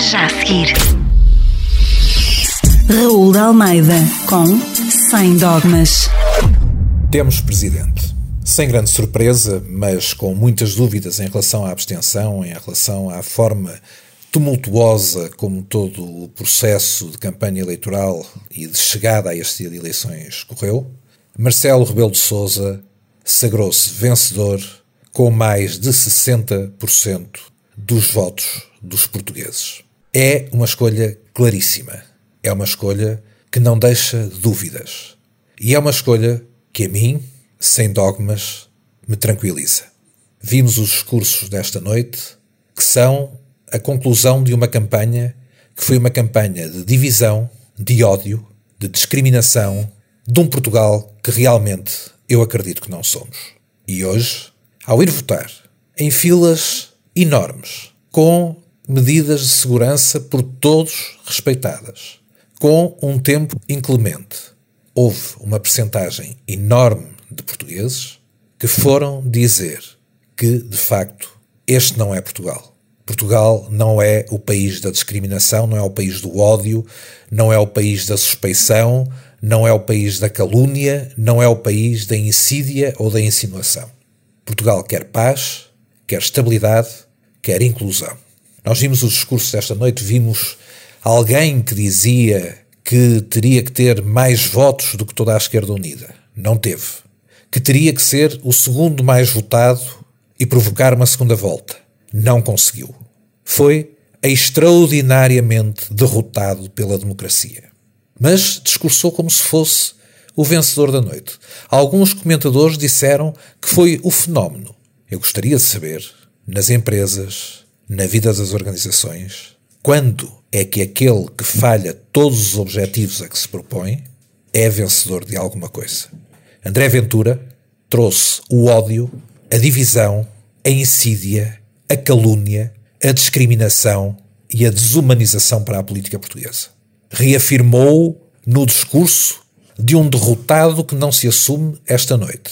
Já a seguir. Raul de Almeida com Sem Dogmas. Temos presidente. Sem grande surpresa, mas com muitas dúvidas em relação à abstenção, em relação à forma tumultuosa como todo o processo de campanha eleitoral e de chegada a este dia de eleições correu, Marcelo Rebelo de Sousa sagrou-se vencedor com mais de 60% dos votos dos portugueses. É uma escolha claríssima. É uma escolha que não deixa dúvidas. E é uma escolha que a mim, sem dogmas, me tranquiliza. Vimos os discursos desta noite, que são a conclusão de uma campanha que foi uma campanha de divisão, de ódio, de discriminação, de um Portugal que realmente eu acredito que não somos. E hoje, ao ir votar, em filas enormes, com medidas de segurança por todos respeitadas, com um tempo inclemente, houve uma percentagem enorme de portugueses que foram dizer que, de facto, este não é Portugal. Portugal não é o país da discriminação, não é o país do ódio, não é o país da suspeição, não é o país da calúnia, não é o país da insídia ou da insinuação. Portugal quer paz, quer estabilidade, quer inclusão. Nós vimos os discursos desta noite, vimos alguém que dizia que teria que ter mais votos do que toda a esquerda unida. Não teve. Que teria que ser o segundo mais votado e provocar uma segunda volta. Não conseguiu. Foi extraordinariamente derrotado pela democracia mas discursou como se fosse o vencedor da noite. Alguns comentadores disseram que foi o fenómeno. Eu gostaria de saber, nas empresas, na vida das organizações, quando é que aquele que falha todos os objetivos a que se propõe é vencedor de alguma coisa. André Ventura trouxe o ódio, a divisão, a insídia, a calúnia, a discriminação e a desumanização para a política portuguesa reafirmou no discurso de um derrotado que não se assume esta noite.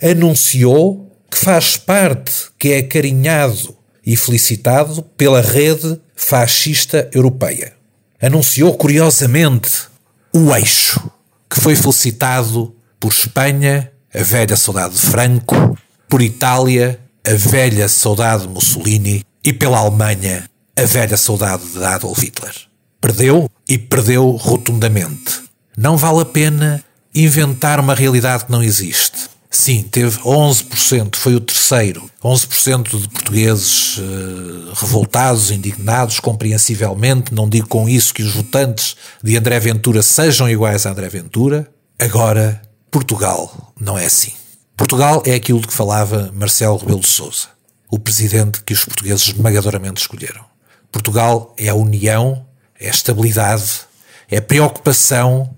Anunciou que faz parte, que é acarinhado e felicitado pela rede fascista europeia. Anunciou curiosamente o eixo, que foi felicitado por Espanha, a velha saudade de Franco, por Itália, a velha saudade de Mussolini e pela Alemanha, a velha saudade de Adolf Hitler. Perdeu e perdeu rotundamente. Não vale a pena inventar uma realidade que não existe. Sim, teve 11%, foi o terceiro. 11% de portugueses uh, revoltados, indignados, compreensivelmente. Não digo com isso que os votantes de André Ventura sejam iguais a André Ventura. Agora, Portugal não é assim. Portugal é aquilo de que falava Marcelo Rebelo de Sousa, o presidente que os portugueses esmagadoramente escolheram. Portugal é a união é a estabilidade, é a preocupação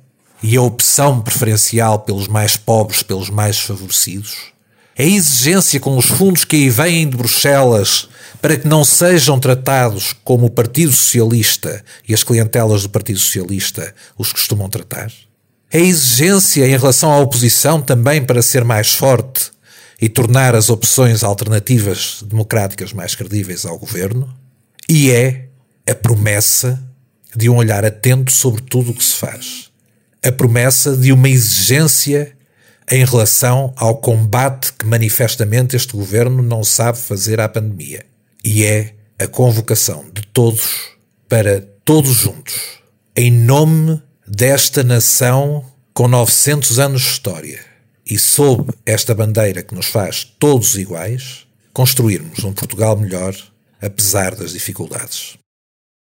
e a opção preferencial pelos mais pobres, pelos mais favorecidos, a exigência com os fundos que aí vêm de Bruxelas para que não sejam tratados como o Partido Socialista e as clientelas do Partido Socialista os costumam tratar. A exigência em relação à oposição também para ser mais forte e tornar as opções alternativas democráticas mais credíveis ao governo. E é a promessa de um olhar atento sobre tudo o que se faz. A promessa de uma exigência em relação ao combate que manifestamente este governo não sabe fazer à pandemia. E é a convocação de todos para todos juntos, em nome desta nação com 900 anos de história e sob esta bandeira que nos faz todos iguais, construirmos um Portugal melhor, apesar das dificuldades.